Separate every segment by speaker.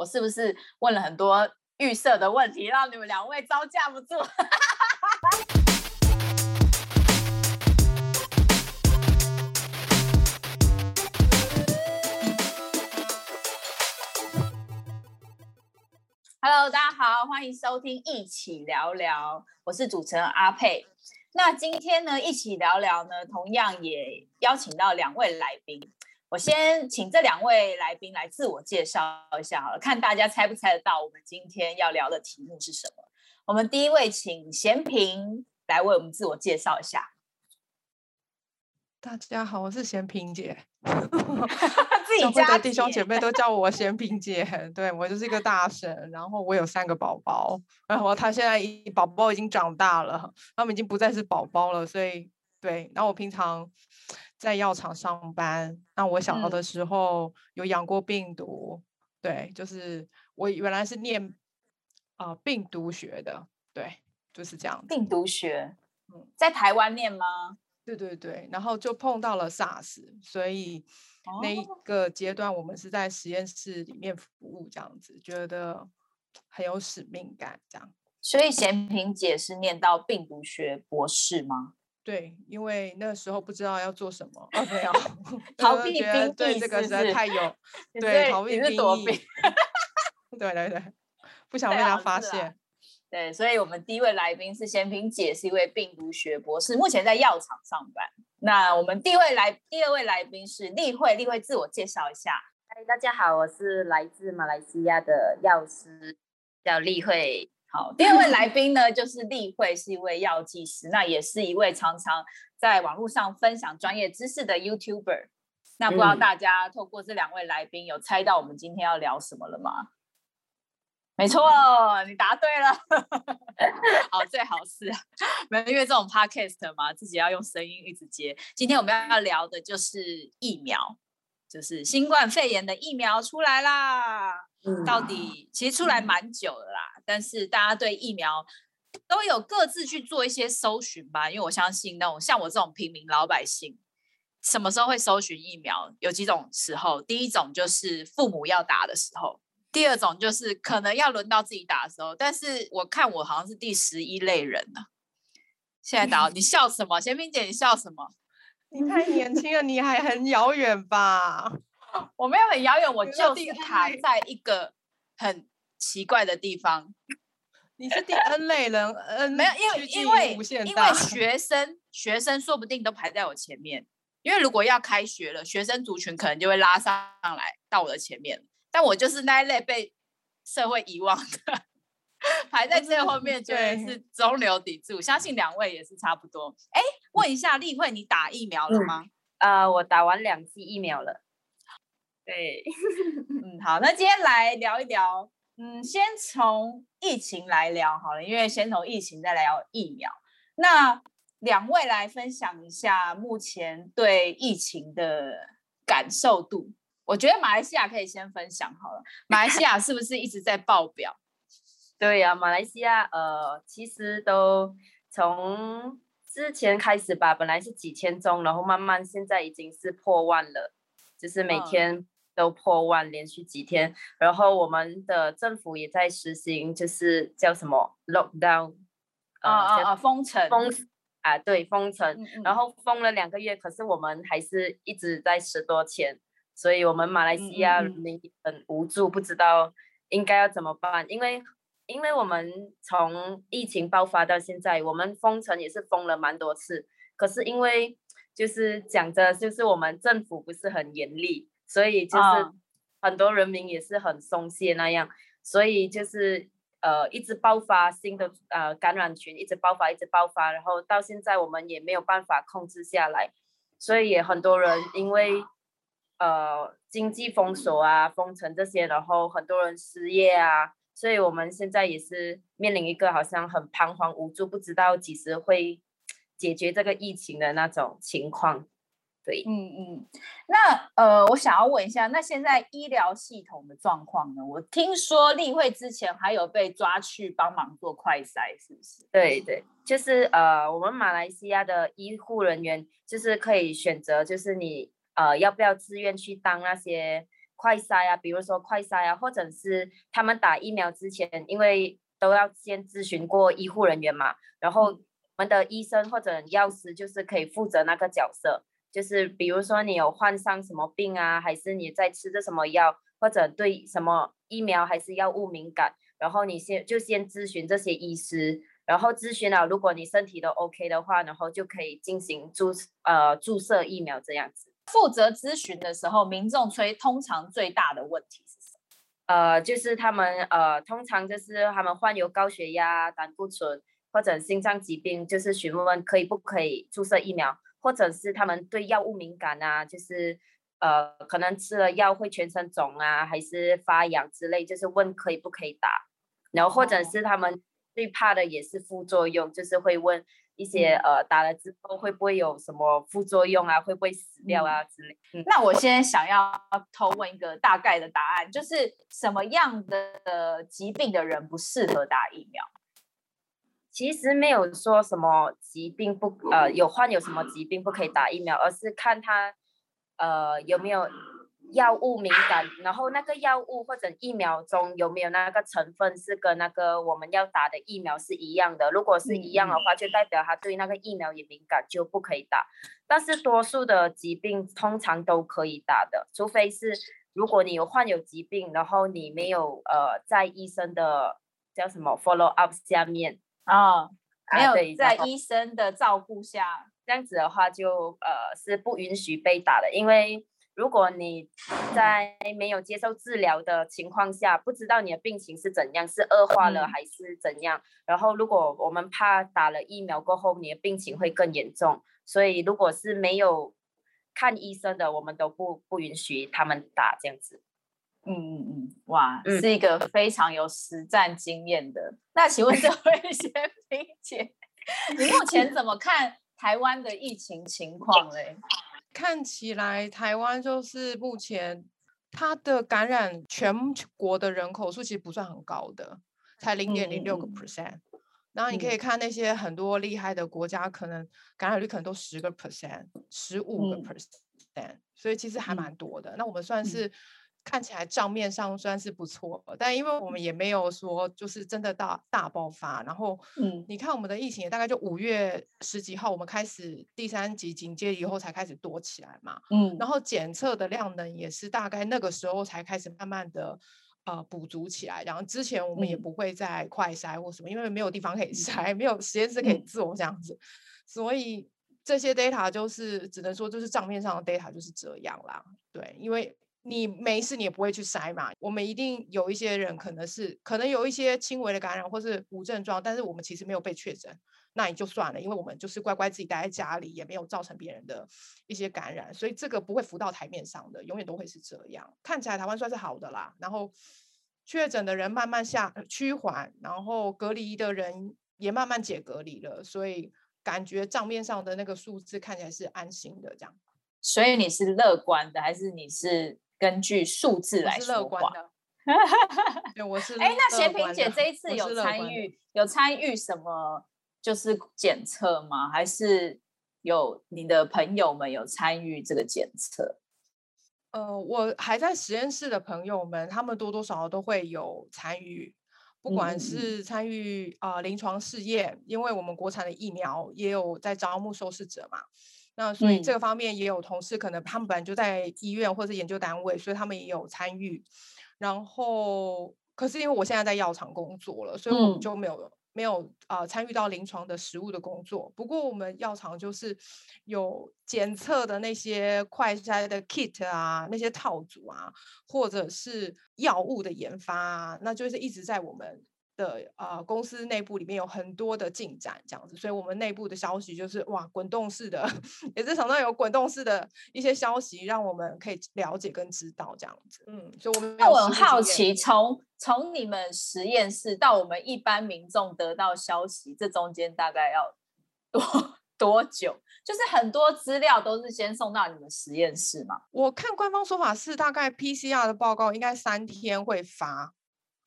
Speaker 1: 我是不是问了很多预设的问题，让你们两位招架不住？Hello，大家好，欢迎收听一起聊聊，我是主持人阿佩。那今天呢，一起聊聊呢，同样也邀请到两位来宾。我先请这两位来宾来自我介绍一下好了，看大家猜不猜得到我们今天要聊的题目是什么。我们第一位请贤平来为我们自我介绍一下。
Speaker 2: 大家好，我是贤平姐。
Speaker 1: 自己 家
Speaker 2: 的弟兄姐妹都叫我贤平姐。对，我就是一个大神，然后我有三个宝宝，然后他现在一宝宝已经长大了，他们已经不再是宝宝了，所以对。然后我平常。在药厂上班，那我小的时候有养过病毒，嗯、对，就是我原来是念啊、呃、病毒学的，对，就是这样。
Speaker 1: 病毒学，嗯，在台湾念吗？
Speaker 2: 对对对，然后就碰到了 SARS，所以那一个阶段我们是在实验室里面服务，这样子觉得很有使命感，这样。
Speaker 1: 所以贤平姐是念到病毒学博士吗？
Speaker 2: 对，因为那时候不知道要做什么，哦，没有
Speaker 1: 逃避兵役，
Speaker 2: 对这个实在太有，
Speaker 1: 是
Speaker 2: 对逃避兵役，
Speaker 1: 对
Speaker 2: 对对，不想被他
Speaker 1: 发现。对，所以我们第一位来宾是贤平姐，是一位病毒学博士，目前在药厂上班。那我们第一位来，第二位来宾是丽慧，丽慧自我介绍一下。
Speaker 3: 嗨，大家好，我是来自马来西亚的药师，叫丽慧。
Speaker 1: 好，第二位来宾呢，就是丽慧，是一位药剂师，那也是一位常常在网络上分享专业知识的 YouTuber。那不知道大家透过这两位来宾，有猜到我们今天要聊什么了吗？没错，你答对了。好，最好是因为这种 Podcast 嘛，自己要用声音一直接。今天我们要聊的就是疫苗，就是新冠肺炎的疫苗出来啦。到底其实出来蛮久了啦，嗯，但是大家对疫苗都有各自去做一些搜寻吧，因为我相信那种像我这种平民老百姓，什么时候会搜寻疫苗？有几种时候，第一种就是父母要打的时候，第二种就是可能要轮到自己打的时候。但是我看我好像是第十一类人呢。现在打，你笑什么？贤萍姐，你笑什么？
Speaker 2: 你太年轻了，你还很遥远吧？
Speaker 1: 我没有很遥远，我就是卡在一个很奇怪的地方。
Speaker 2: 你是第 N 类人，N
Speaker 1: 没有，因为因为因为学生学生说不定都排在我前面，因为如果要开学了，学生族群可能就会拉上来到我的前面。但我就是那一类被社会遗忘的，排在最后面，就是中流砥柱。相信两位也是差不多。哎，问一下丽慧，你打疫苗了吗？
Speaker 3: 嗯、呃，我打完两剂疫苗了。
Speaker 1: 对，嗯，好，那今天来聊一聊，嗯，先从疫情来聊好了，因为先从疫情再来聊疫苗。那两位来分享一下目前对疫情的感受度。我觉得马来西亚可以先分享好了，马来西亚是不是一直在爆表？
Speaker 3: 对呀、啊，马来西亚呃，其实都从之前开始吧，本来是几千宗，然后慢慢现在已经是破万了，就是每天、嗯。都破万，连续几天，然后我们的政府也在实行，就是叫什么 lockdown，
Speaker 1: 啊啊啊，封城，
Speaker 3: 封啊，对，封城，嗯嗯，然后封了两个月，可是我们还是一直在十多千，所以我们马来西亚人民很无助，不知道应该要怎么办，因为因为我们从疫情爆发到现在，我们封城也是封了蛮多次，可是因为就是讲着，就是我们政府不是很严厉。所以就是很多人民也是很松懈那样，所以就是呃一直爆发新的呃感染群，一直爆发，一直爆发，然后到现在我们也没有办法控制下来，所以也很多人因为呃经济封锁啊、封城这些，然后很多人失业啊，所以我们现在也是面临一个好像很彷徨无助，不知道几时会解决这个疫情的那种情况。对，
Speaker 1: 嗯嗯，那呃，我想要问一下，那现在医疗系统的状况呢？我听说例会之前还有被抓去帮忙做快筛，是不是？
Speaker 3: 对对，就是呃，我们马来西亚的医护人员就是可以选择，就是你呃要不要自愿去当那些快筛啊，比如说快筛啊，或者是他们打疫苗之前，因为都要先咨询过医护人员嘛，然后我们的医生或者药师就是可以负责那个角色，就是比如说你有患上什么病啊，还是你在吃着什么药，或者对什么疫苗还是药物敏感，然后你先就先咨询这些医师。然后咨询了，如果你身体都 OK 的话，然后就可以进行注呃注射疫苗这样子。
Speaker 1: 负责咨询的时候，民众催通常最大的问题是什么？
Speaker 3: 呃，就是他们呃通常就是他们患有高血压、胆固醇或者心脏疾病，就是询问可以不可以注射疫苗，或者是他们对药物敏感啊，就是呃可能吃了药会全身肿啊，还是发痒之类，就是问可以不可以打，然后或者是他们。最怕的也是副作用，就是会问一些、嗯、呃打了之后会不会有什么副作用啊，会不会死掉啊之类。
Speaker 1: 嗯、那我现在想要偷问一个大概的答案，就是什么样的疾病的人不适合打疫苗？
Speaker 3: 其实没有说什么疾病不呃有患有什么疾病不可以打疫苗，而是看他呃有没有。药物敏感，然后那个药物或者疫苗中有没有那个成分是跟那个我们要打的疫苗是一样的？如果是一样的话，就代表他对那个疫苗也敏感，就不可以打。但是多数的疾病通常都可以打的，除非是如果你有患有疾病，然后你没有呃在医生的叫什么 follow up 下面
Speaker 1: 啊，没有在医生的照顾下，
Speaker 3: 这样子的话就呃是不允许被打的，因为。如果你在没有接受治疗的情况下，不知道你的病情是怎样，是恶化了还是怎样，然后如果我们怕打了疫苗过后你的病情会更严重，所以如果是没有看医生的，我们都不不允许他们打这样子。
Speaker 1: 嗯嗯嗯，哇，是一个非常有实战经验的。那请问这位贤萍姐，你目前怎么看台湾的疫情情况嘞？
Speaker 2: 看起来台湾就是目前它的感染全国的人口数其实不算很高的，才零点零六个 percent。然后你可以看那些很多厉害的国家，可能感染率可能都十个 percent、十五个 percent，所以其实还蛮多的。那我们算是。看起来账面上算是不错，但因为我们也没有说就是真的大大爆发，然后，嗯，你看我们的疫情也大概就五月十几号我们开始第三级警戒以后才开始多起来嘛，嗯，然后检测的量能也是大概那个时候才开始慢慢的呃补足起来，然后之前我们也不会再快筛或什么，因为没有地方可以筛，没有实验室可以做这样子，所以这些 data 就是只能说就是账面上的 data 就是这样啦，对，因为。你没事，你也不会去筛嘛。我们一定有一些人可能是可能有一些轻微的感染，或是无症状，但是我们其实没有被确诊，那也就算了，因为我们就是乖乖自己待在家里，也没有造成别人的一些感染，所以这个不会浮到台面上的，永远都会是这样。看起来台湾算是好的啦，然后确诊的人慢慢下趋缓，然后隔离的人也慢慢解隔离了，所以感觉账面上的那个数字看起来是安心的这样。
Speaker 1: 所以你是乐观的，还是你是？根据数字来说话，
Speaker 2: 对，我是。
Speaker 1: 哎，那贤平姐这一次有参与有参与什么就是检测吗？还是有你的朋友们有参与这个检测？
Speaker 2: 呃，我还在实验室的朋友们，他们多多少少都会有参与，不管是参与啊、呃、临床试验，因为我们国产的疫苗也有在招募受试者嘛。那所以这个方面也有同事，可能他们本来就在医院或者研究单位，所以他们也有参与。然后，可是因为我现在在药厂工作了，所以我们就没有、嗯、没有啊、呃、参与到临床的实物的工作。不过我们药厂就是有检测的那些快筛的 kit 啊，那些套组啊，或者是药物的研发啊，那就是一直在我们。的啊、呃，公司内部里面有很多的进展，这样子，所以我们内部的消息就是哇，滚动式的，也是常常有滚动式的一些消息，让我们可以了解跟知道这样子。嗯，所以我们
Speaker 1: 那我很好奇，从从你们实验室到我们一般民众得到消息，这中间大概要多 多久？就是很多资料都是先送到你们实验室嘛？
Speaker 2: 我看官方说法是大概 PCR 的报告应该三天会发。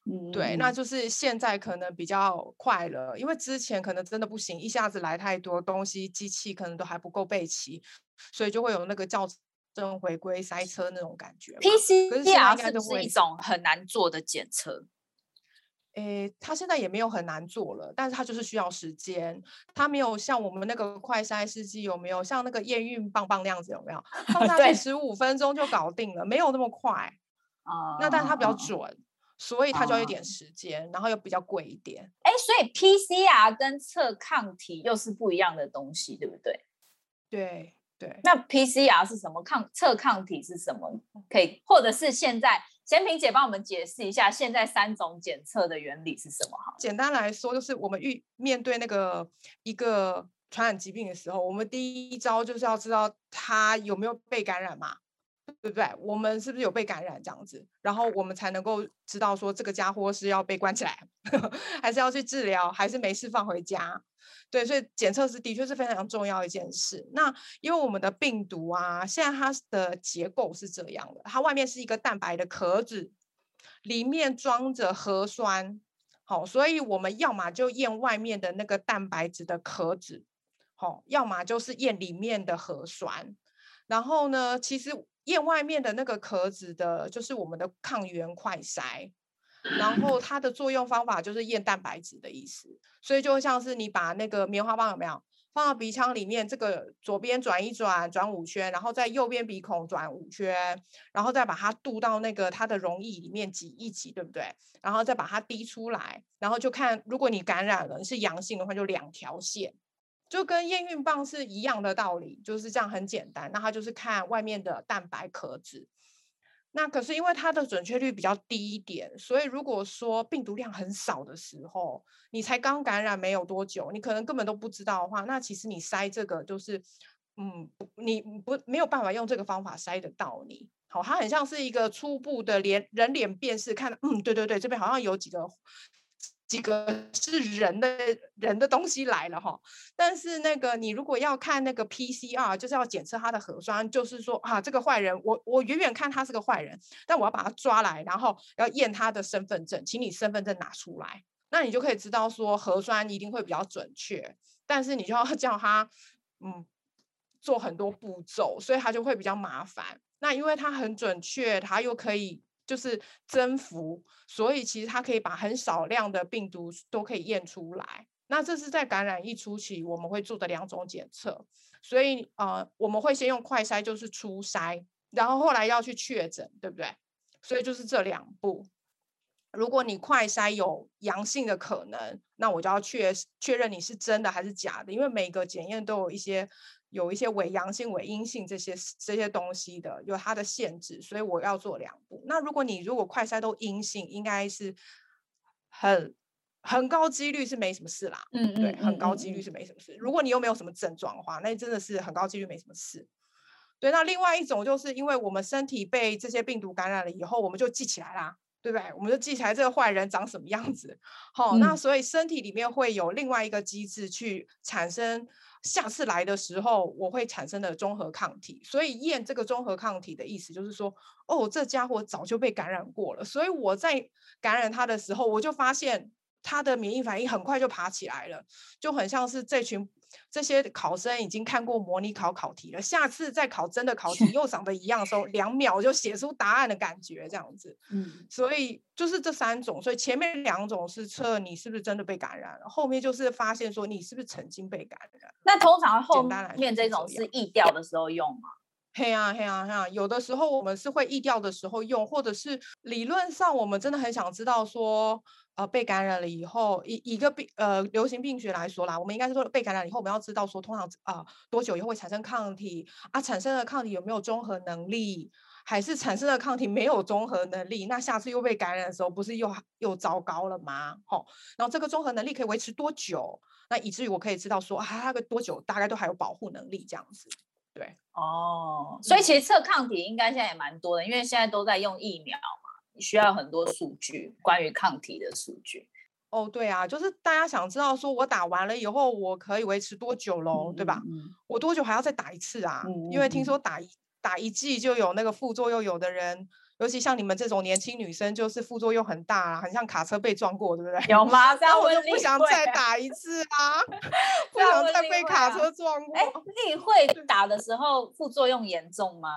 Speaker 2: 嗯，对，那就是现在可能比较快了，因为之前可能真的不行，一下子来太多东西，机器可能都还不够备齐，所以就会有那个较正回归塞车那种感觉。
Speaker 1: PCR 是不是一种很难做的检测？
Speaker 2: 诶，它现在也没有很难做了，但是它就是需要时间。它没有像我们那个快筛试剂有没有像那个验孕棒棒那样子有没有？放下去十五分钟就搞定了，没有那么快。啊，那但是它比较准，所以它就要一点时间，然后又比较贵一点。
Speaker 1: 哎，所以 PCR 跟测抗体又是不一样的东西，对不对？
Speaker 2: 对对。
Speaker 1: 那 PCR 是什么？抗测抗体是什么？可以，或者是现在。贤平姐帮我们解释一下，现在三种检测的原理是什么？哈，
Speaker 2: 简单来说，就是我们遇面对那个一个传染疾病的时候，我们第一招就是要知道它有没有被感染嘛，对不对？我们是不是有被感染这样子，然后我们才能够知道说这个家伙是要被关起来，还是要去治疗，还是没事放回家。对，所以检测是的确是非常重要一件事。那因为我们的病毒啊，现在它的结构是这样的，它外面是一个蛋白的壳子，里面装着核酸。好，所以我们要么就验外面的那个蛋白质的壳子，好，要么就是验里面的核酸。然后呢，其实验外面的那个壳子的，就是我们的抗原快筛。然后它的作用方法就是验蛋白质的意思，所以就像是你把那个棉花棒有没有放到鼻腔里面，这个左边转一转，转五圈，然后在右边鼻孔转五圈，然后再把它渡到那个它的溶液里面挤一挤，对不对？然后再把它滴出来，然后就看如果你感染了，你是阳性的话，就两条线，就跟验孕棒是一样的道理，就是这样很简单。那它就是看外面的蛋白壳子。那可是因为它的准确率比较低一点，所以如果说病毒量很少的时候，你才刚感染没有多久，你可能根本都不知道的话，那其实你筛这个就是，嗯，你不没有办法用这个方法筛得到你。好，它很像是一个初步的脸人脸辨识，看，嗯，对对对，这边好像有几个。几个是人的人的东西来了哈，但是那个你如果要看那个 PCR，就是要检测他的核酸，就是说啊，这个坏人，我我远远看他是个坏人，但我要把他抓来，然后要验他的身份证，请你身份证拿出来，那你就可以知道说核酸一定会比较准确，但是你就要 叫他嗯做很多步骤，所以他就会比较麻烦。那因为他很准确，他又可以。就是增幅，所以其实它可以把很少量的病毒都可以验出来。那这是在感染一初期我们会做的两种检测。所以呃，我们会先用快筛，就是初筛，然后后来要去确诊，对不对？所以就是这两步。如果你快筛有阳性的可能，那我就要确确认你是真的还是假的，因为每个检验都有一些。有一些伪阳性、伪阴性这些这些东西的，有它的限制，所以我要做两步。那如果你如果快筛都阴性，应该是很很高几率是没什么事啦。嗯，对，很高几率是没什么事。如果你又没有什么症状的话，那真的是很高几率没什么事。对，那另外一种就是因为我们身体被这些病毒感染了以后，我们就记起来啦，对不对？我们就记起来这个坏人长什么样子。好，那所以身体里面会有另外一个机制去产生。下次来的时候，我会产生的综合抗体，所以验这个综合抗体的意思就是说，哦，这家伙早就被感染过了，所以我在感染他的时候，我就发现他的免疫反应很快就爬起来了，就很像是这群。这些考生已经看过模拟考考题了，下次再考真的考题又长得一样的时候，两秒就写出答案的感觉，这样子。嗯，所以就是这三种，所以前面两种是测你是不是真的被感染了，后面就是发现说你是不是曾经被感染。
Speaker 1: 那通常后面这种是易调的时候用吗？
Speaker 2: 嘿啊嘿啊嘿啊，有的时候我们是会疫调的时候用，或者是理论上我们真的很想知道说。呃，被感染了以后，以一个病呃流行病学来说啦，我们应该是说被感染以后，我们要知道说通常啊、呃、多久以后会产生抗体啊，产生的抗体有没有综合能力，还是产生的抗体没有综合能力？那下次又被感染的时候，不是又又糟糕了吗？吼，然后这个综合能力可以维持多久？那以至于我可以知道说啊，那个多久大概都还有保护能力这样子。对，
Speaker 1: 哦，所以其实测抗体应该现在也蛮多的，因为现在都在用疫苗嘛，你。需要很多数据，关于抗体的数据。
Speaker 2: 哦，对啊，就是大家想知道，说我打完了以后，我可以维持多久喽，嗯、对吧？嗯、我多久还要再打一次啊？嗯、因为听说打一打一剂就有那个副作用，有的人，尤其像你们这种年轻女生，就是副作用很大，很像卡车被撞过，对不对？
Speaker 1: 有吗？
Speaker 2: 这样我就不想再打一次啊，不想再被卡车撞过。哎，
Speaker 1: 例会 打的时候副作用严重吗？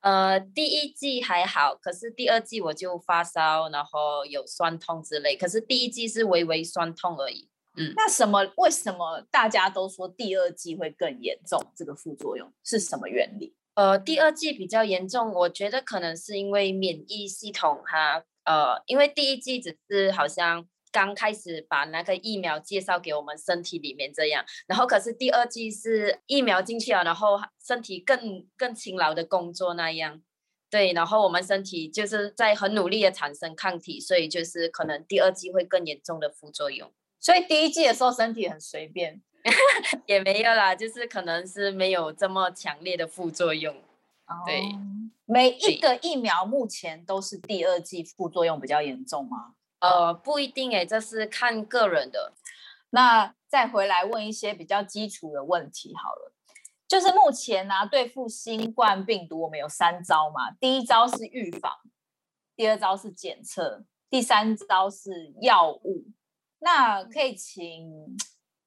Speaker 3: 呃，第一季还好，可是第二季我就发烧，然后有酸痛之类。可是第一季是微微酸痛而已。嗯，
Speaker 1: 那什么？为什么大家都说第二季会更严重？这个副作用是什么原理？
Speaker 3: 呃，第二剂比较严重，我觉得可能是因为免疫系统它，呃，因为第一剂只是好像。刚开始把那个疫苗介绍给我们身体里面这样，然后可是第二剂是疫苗进去了，然后身体更更勤劳的工作那样，对，然后我们身体就是在很努力的产生抗体，所以就是可能第二剂会更严重的副作用。
Speaker 1: 所以第一剂的时候身体很随便，
Speaker 3: 也没有啦，就是可能是没有这么强烈的副作用。对，
Speaker 1: 每一个疫苗目前都是第二剂副作用比较严重吗？
Speaker 3: 呃，不一定诶，这是看个人的。
Speaker 1: 那再回来问一些比较基础的问题好了，就是目前呢、啊，对付新冠病毒，我们有三招嘛。第一招是预防，第二招是检测，第三招是药物。那可以请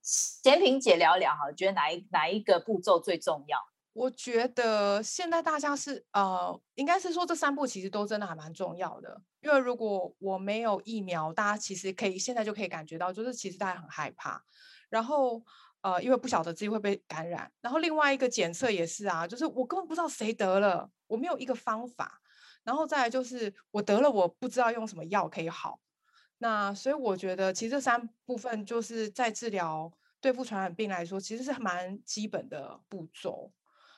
Speaker 1: 贤萍姐聊聊哈，觉得哪一哪一个步骤最重要？
Speaker 2: 我觉得现在大家是呃，应该是说这三步其实都真的还蛮重要的。因为如果我没有疫苗，大家其实可以现在就可以感觉到，就是其实大家很害怕。然后呃，因为不晓得自己会被感染。然后另外一个检测也是啊，就是我根本不知道谁得了，我没有一个方法。然后再来就是我得了，我不知道用什么药可以好。那所以我觉得其实这三部分就是在治疗对付传染病来说，其实是蛮基本的步骤。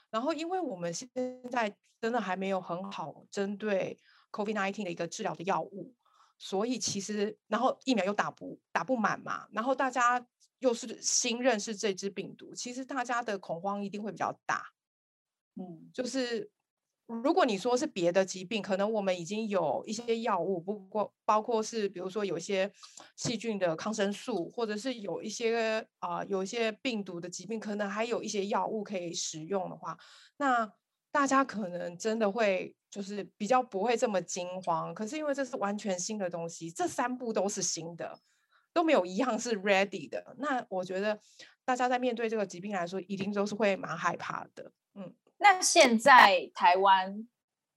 Speaker 2: 然后，因为我们现在真的还没有很好针对 COVID-19 的一个治疗的药物，所以其实，然后疫苗又打不打不满嘛，然后大家又是新认识这支病毒，其实大家的恐慌一定会比较大，嗯，就是。如果你说是别的疾病，可能我们已经有一些药物，不过包括是比如说有一些细菌的抗生素，或者是有一些啊、有一些病毒的疾病，可能还有一些药物可以使用的话，那大家可能真的会就是比较不会这么惊慌。可是因为这是完全新的东西，这三步都是新的，都没有一样是 ready 的。那我觉得大家在面对这个疾病来说，一定都是会蛮害怕的，嗯。
Speaker 1: 那现在台湾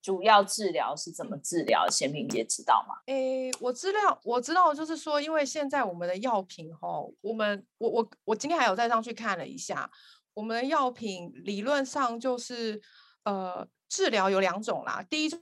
Speaker 1: 主要治疗是怎么治疗？贤平姐知道吗？
Speaker 2: 诶，我知道，我知道，就是说，因为现在我们的药品哈，我们我我我今天还有再上去看了一下，我们的药品理论上就是呃，治疗有两种啦，第一种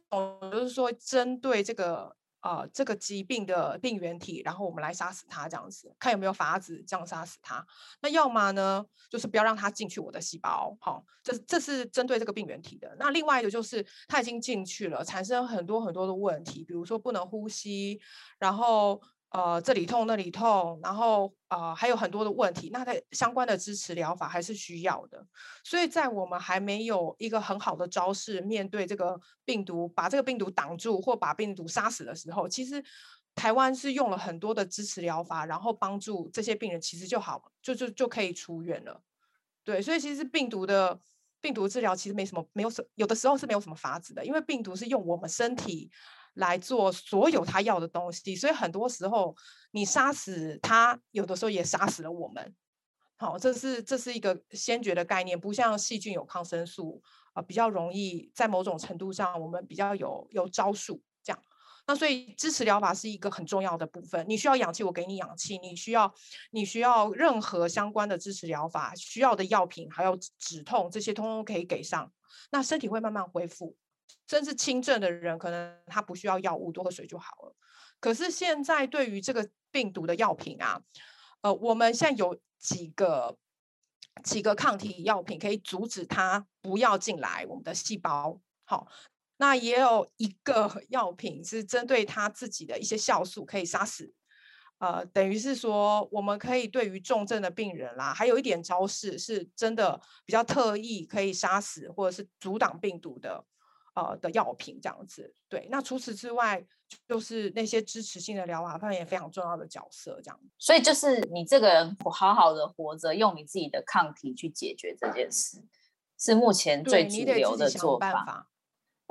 Speaker 2: 就是说针对这个。啊，这个疾病的病原体，然后我们来杀死它，这样子看有没有法子这样杀死它。那要么呢，就是不要让它进去我的细胞，好、哦，这这是针对这个病原体的。那另外一个就是它已经进去了，产生很多很多的问题，比如说不能呼吸，然后。呃，这里痛那里痛，然后呃还有很多的问题，那它相关的支持疗法还是需要的。所以在我们还没有一个很好的招式面对这个病毒，把这个病毒挡住或把病毒杀死的时候，其实台湾是用了很多的支持疗法，然后帮助这些病人其实就好，就就就可以出院了。对，所以其实病毒的病毒治疗其实没什么，没有什有的时候是没有什么法子的，因为病毒是用我们身体。来做所有他要的东西，所以很多时候你杀死他，有的时候也杀死了我们。好，这是这是一个先决的概念，不像细菌有抗生素啊，比较容易在某种程度上我们比较有有招数这样。那所以支持疗法是一个很重要的部分。你需要氧气，我给你氧气；你需要你需要任何相关的支持疗法，需要的药品还有止痛这些，通通可以给上。那身体会慢慢恢复。甚至轻症的人，可能他不需要药物，多喝水就好了。可是现在对于这个病毒的药品啊，呃，我们现在有几个几个抗体药品可以阻止它不要进来我们的细胞。好，那也有一个 药品是针对它自己的一些酵素可以杀死。呃，等于是说，我们可以对于重症的病人啦，还有一点招式是真的比较特意，可以杀死或者是阻挡病毒的。呃的药品这样子，对，那除此之外，就是那些支持性的疗法，扮演非常重要的角色，这样。
Speaker 1: 所以就是你这个人好好的活着，用你自己的抗体去解决这件事，是目前最主流的做法。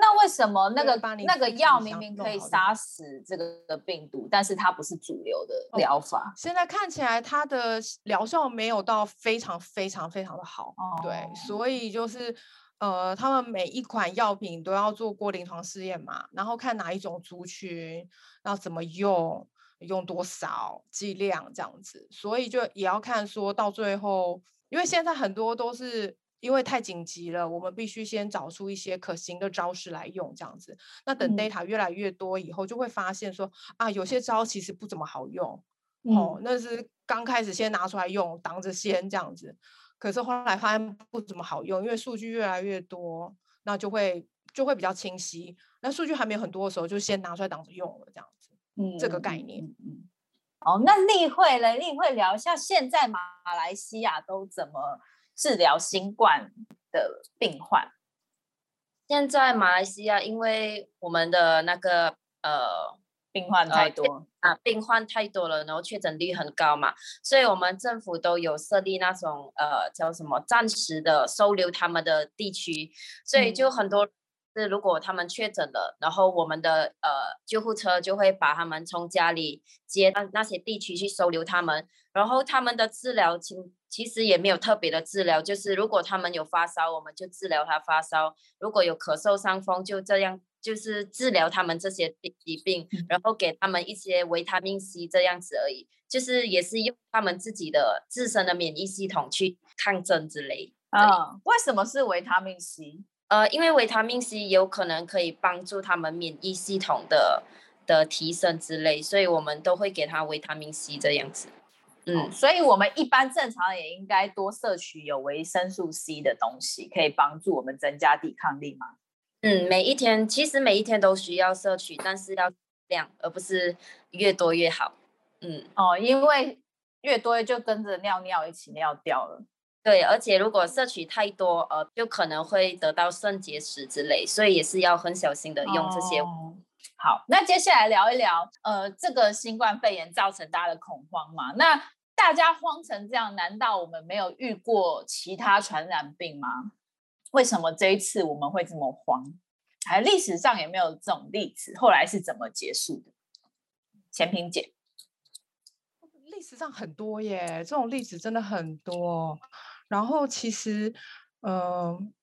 Speaker 1: 那为什么那个那个药明明可以杀死这个病毒，但是它不是主流的疗法？
Speaker 2: 哦，现在看起来它的疗效没有到非常非常非常的好，哦，对，所以就是。呃，他们每一款药品都要做过临床试验嘛，然后看哪一种族群要怎么用，用多少剂量这样子，所以就也要看说到最后，因为现在很多都是因为太紧急了，我们必须先找出一些可行的招式来用这样子。那等 data 越来越多以后，就会发现说啊，有些招其实不怎么好用，嗯、哦，那是刚开始先拿出来用，挡着先这样子。可是后来发现不怎么好用，因为数据越来越多，那就会就会比较清晰。那数据还没有很多的时候，就先拿出来挡着用了，这样子。嗯，这个概念。嗯，嗯。
Speaker 1: 哦，那例会呢？例会聊一下，现在马来西亚都怎么治疗新冠的病患？
Speaker 3: 现在马来西亚，因为我们的那个呃。
Speaker 1: 病患太多
Speaker 3: 啊，病患太多了，然后确诊率很高嘛，所以我们政府都有设立那种呃叫什么暂时的收留他们的地区，所以就很多是如果他们确诊了，然后我们的呃救护车就会把他们从家里接到那些地区去收留他们，然后他们的治疗其其实也没有特别的治疗，就是如果他们有发烧，我们就治疗他发烧；如果有咳嗽、伤风，就这样。就是治疗他们这些疾病，然后给他们一些维他命 C 这样子而已。就是也是用他们自己的自身的免疫系统去抗争之类。
Speaker 1: 啊，为什么是维他命 C？
Speaker 3: 呃，因为维他命 C 有可能可以帮助他们免疫系统的的提升之类，所以我们都会给他维他命 C 这样子。
Speaker 1: 嗯，哦，所以我们一般正常也应该多摄取有维生素 C 的东西，可以帮助我们增加抵抗力吗？
Speaker 3: 嗯，每一天其实每一天都需要摄取，但是要量，而不是越多越好。嗯，
Speaker 1: 哦，因为越多就跟着尿尿一起尿掉了。
Speaker 3: 对，而且如果摄取太多，呃，就可能会得到肾结石之类，所以也是要很小心的用这些。
Speaker 1: 哦。好，那接下来聊一聊，呃，这个新冠肺炎造成大家的恐慌嘛？那大家慌成这样，难道我们没有遇过其他传染病吗？为什么这一次我们会这么慌？还历史上有没有这种例子？后来是怎么结束的？前平姐，
Speaker 2: 历史上很多耶，这种例子真的很多。然后其实，嗯、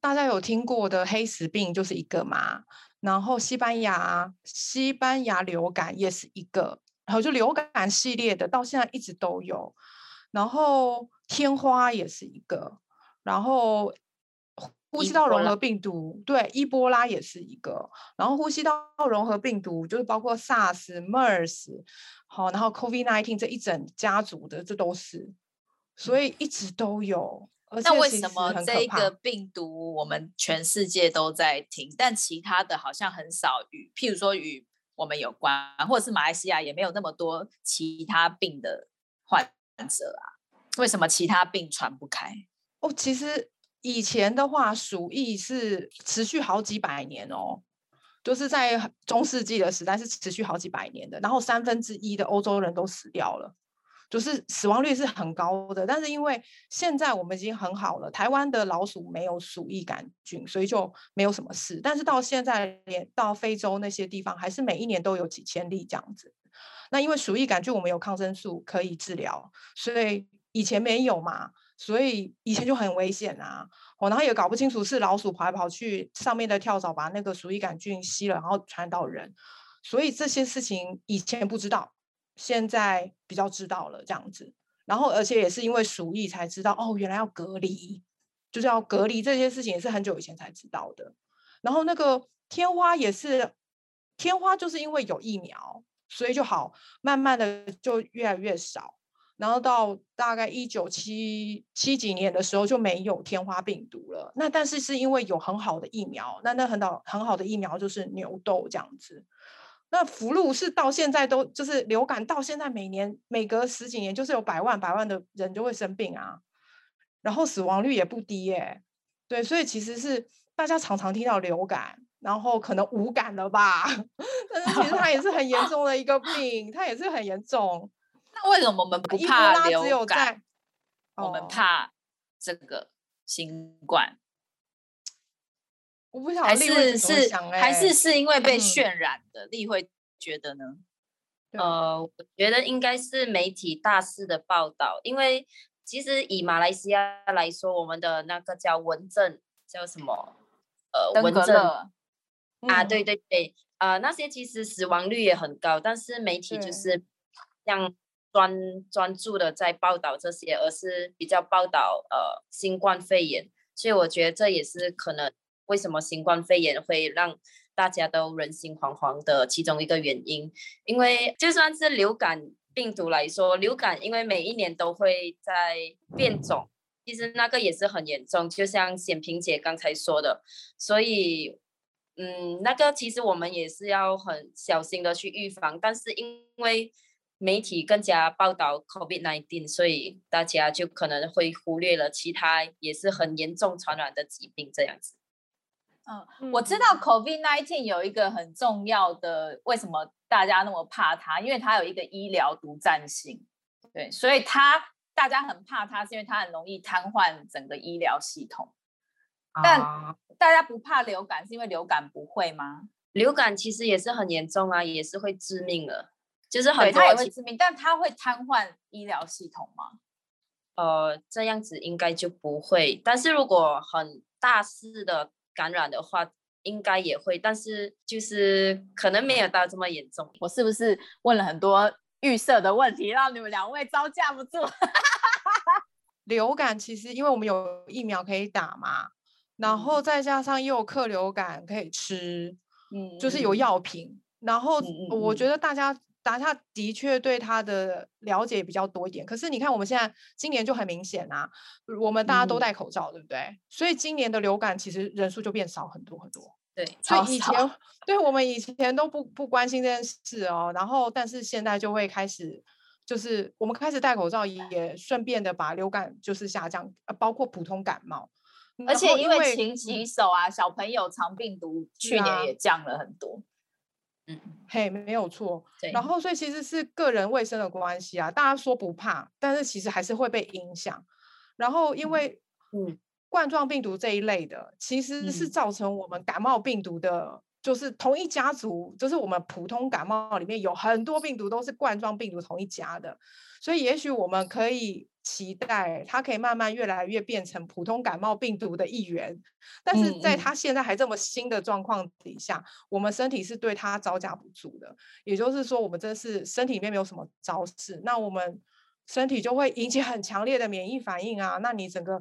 Speaker 2: 大家有听过的黑死病就是一个嘛。然后西班牙西班牙流感也是一个，然后就流感系列的到现在一直都有。然后天花也是一个，然后。呼吸道融合病毒，对，伊波拉也是一个。然后呼吸道 融合病毒就是包括 SARS、MERS，好，然后 COVID-19 这一整家族的，这都是，所以一直都有。
Speaker 1: 那为什么这个病毒我们全世界都在听，但其他的好像很少与，譬如说与我们有关，或者是马来西亚也没有那么多其他病的患者啊？为什么其他病传不开？
Speaker 2: 哦，其实。以前的话，鼠疫是持续好几百年哦，就是在中世纪的时代是持续好几百年的，然后三分之一的欧洲人都死掉了，就是死亡率是很高的。但是因为现在我们已经很好了，台湾的老鼠没有鼠疫杆菌，所以就没有什么事。但是到现在，连到非洲那些地方，还是每一年都有几千例这样子。那因为鼠疫杆菌我们有抗生素可以治疗，所以以前没有嘛。所以以前就很危险啊，哦，然后也搞不清楚是老鼠跑来跑去，上面的跳蚤把那个鼠疫杆菌吸了，然后传到人。所以这些事情以前不知道，现在比较知道了这样子。然后而且也是因为鼠疫才知道，哦，原来要隔离，就是要隔离这些事情也是很久以前才知道的。然后那个天花也是，天花就是因为有疫苗，所以就好，慢慢的就越来越少。然后到大概一九七七几年的时候就没有天花病毒了。那但是是因为有很好的疫苗，那那很好很好的疫苗就是牛痘这样子。那福禄是到现在都就是流感，到现在每年每隔十几年就是有百万百万的人就会生病啊，然后死亡率也不低耶。对，所以其实是大家常常听到流感，然后可能无感了吧？但是其实它也是很严重的一个病，它也是很严重。
Speaker 1: 那为什么我们不怕流感？我们怕这个新冠？
Speaker 2: 我不晓得，
Speaker 1: 还是是还是是因为被渲染的？立会觉得呢？
Speaker 3: 呃，我觉得应该是媒体大肆的报道，因为其实以马来西亚来说，我们的那个叫文政叫什么呃文症啊，对对对，呃那些其实死亡率也很高，但是媒体就是像专专注的在报道这些，而是比较报道呃新冠肺炎，所以我觉得这也是可能为什么新冠肺炎会让大家都人心惶惶的其中一个原因，因为就算是流感病毒来说，流感因为每一年都会在变种，其实那个也是很严重，就像显平姐刚才说的，所以嗯，那个其实我们也是要很小心的去预防，但是因为媒体更加报道 COVID-19，所以大家就可能会忽略了其他也是很严重传染的疾病这样子。
Speaker 1: 嗯，我知道 COVID-19 有一个很重要的，为什么大家那么怕它？因为它有一个医疗独占性，对，所以它大家很怕它，是因为它很容易瘫痪整个医疗系统。但大家不怕流感，是因为流感不会吗？
Speaker 3: 流感其实也是很严重啊，也是会致命的，就是很
Speaker 1: 它也会致命，但它会瘫痪医疗系统吗？
Speaker 3: 呃，这样子应该就不会，但是如果很大肆的。感染的话，应该也会，但是就是可能没有到这么严重。
Speaker 1: 我是不是问了很多预设的问题，让你们两位招架不住？
Speaker 2: 流感其实因为我们有疫苗可以打嘛，然后再加上又有克流感可以吃，嗯，就是有药品，然后我觉得大家。大家的确对他的了解比较多一点，可是你看我们现在今年就很明显啊，我们大家都戴口罩，嗯、对不对？所以今年的流感其实人数就变少很多很多。
Speaker 3: 对，
Speaker 2: 所以以前对我们以前都不不关心这件事哦，然后但是现在就会开始，就是我们开始戴口罩，也顺便的把流感就是下降，呃，包括普通感冒，
Speaker 1: 而且因为勤洗手啊，小朋友肠病毒去年也降了很多。
Speaker 2: 嗯，嘿，没有错。然后，所以其实是个人卫生的关系啊。大家说不怕，但是其实还是会被影响。然后，因为嗯，冠状病毒这一类的，其实是造成我们感冒病毒的，就是同一家族，就是我们普通感冒里面有很多病毒都是冠状病毒同一家的。所以，也许我们可以。期待它可以慢慢越来越变成普通感冒病毒的一员，但是在它现在还这么新的状况底下，嗯、我们身体是对它招架不住的。也就是说，我们真是身体里面没有什么招式，那我们身体就会引起很强烈的免疫反应啊，那你整个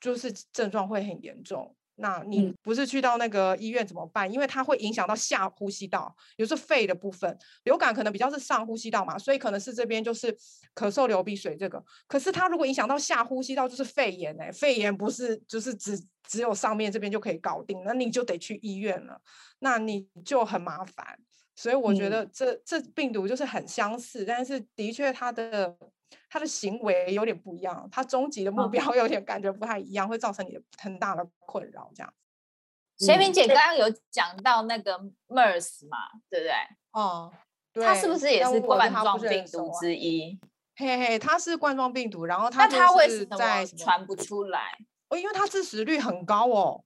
Speaker 2: 就是症状会很严重。那你不是去到那个医院怎么办？因为它会影响到下呼吸道，也就是肺的部分。流感可能比较是上呼吸道嘛，所以可能是这边就是咳嗽、流鼻水这个。可是它如果影响到下呼吸道，就是肺炎哎、欸，肺炎不是就是只只有上面这边就可以搞定，那你就得去医院了，那你就很麻烦。所以我觉得这、嗯、这病毒就是很相似，但是的确它的。他的行为有点不一样，他终极的目标有点感觉不太一样，会造成你很大的困扰。这样，
Speaker 1: 贤萍姐刚刚有讲到那个 MERS 嘛，对不对？
Speaker 2: 哦，对，
Speaker 1: 它是不是也是冠状病毒之一？
Speaker 2: 嘿嘿，它是冠状病毒，然后它
Speaker 1: 它为什么传不出来？
Speaker 2: 哦，因为它致死率很高哦，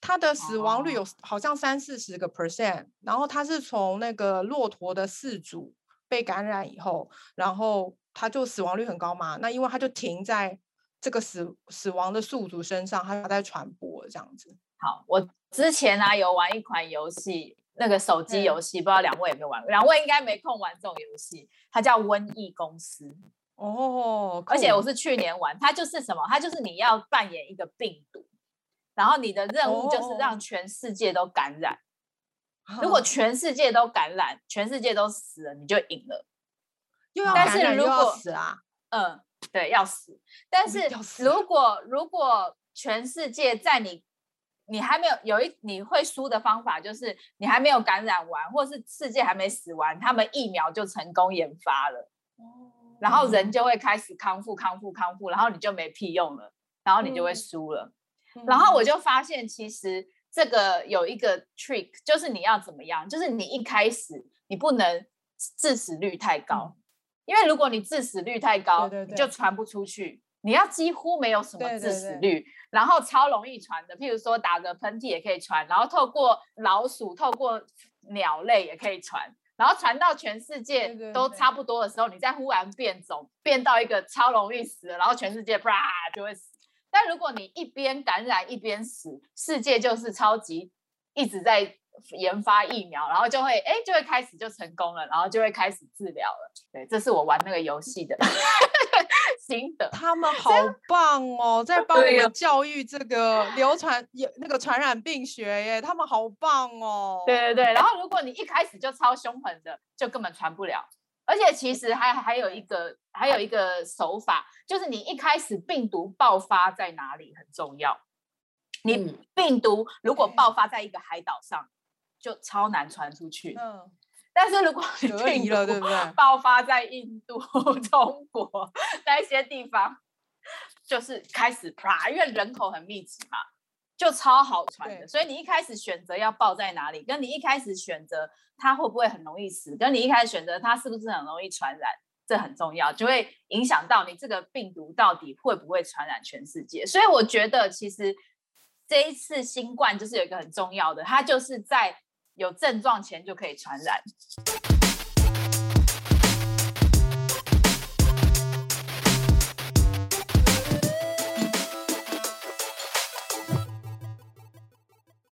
Speaker 2: 它的死亡率有好像三四十个 percent，然后它是从那个骆驼的饲主被感染以后，然后。它就死亡率很高嘛，那因为它就停在这个死死亡的宿主身上，它在传播这样子。
Speaker 1: 好，我之前呢、啊、有玩一款游戏，那个手机游戏，不知道两位有没有玩？两位应该没空玩这种游戏，它叫《瘟疫公司》
Speaker 2: 哦，
Speaker 1: 而且我是去年玩，它就是什么？它就是你要扮演一个病毒，然后你的任务就是让全世界都感染。哦、如果全世界都感染，全世界都死了，你就赢了。但是如果
Speaker 2: 死啊，
Speaker 1: 嗯，对，要死。但是如果如果全世界在你你还没有有一你会输的方法，就是你还没有感染完，或是世界还没死完，他们疫苗就成功研发了，哦然后人就会开始康复康复康复，然后你就没屁用了，然后你就会输了。然后我就发现，其实这个有一个 trick，就是你要怎么样，就是你一开始你不能致死率太高。因为如果你致死率太高，对对对，你就传不出去。你要几乎没有什么致死率，对对对，然后超容易传的，譬如说打个喷嚏也可以传，然后透过老鼠、透过鸟类也可以传，然后传到全世界都差不多的时候，你再忽然变种，变到一个超容易死的，然后全世界啪就会死。但如果你一边感染一边死，世界就是超级一直在研发疫苗，然后就会哎就会开始就成功了，然后就会开始治疗了。对，这是我玩那个游戏的 心得。
Speaker 2: 他们好棒哦，在帮我们教育这个流传有那个传染病学耶，他们好棒哦。
Speaker 1: 对对对，然后如果你一开始就超凶狠的，就根本传不了。而且其实还还有一个还有一个手法，就是你一开始病毒爆发在哪里很重要。你病毒如果爆发在一个海岛上，就超难传出去。嗯。但是如果你病毒爆发在印度、中国那些地方，就是开始啪，因为人口很密集嘛。就超好传的，所以你一开始选择要爆在哪里，跟你一开始选择它会不会很容易死，跟你一开始选择它是不是很容易传染，这很重要，就会影响到你这个病毒到底会不会传染全世界。所以我觉得其实这一次新冠就是有一个很重要的，它就是在有症状前就可以传染。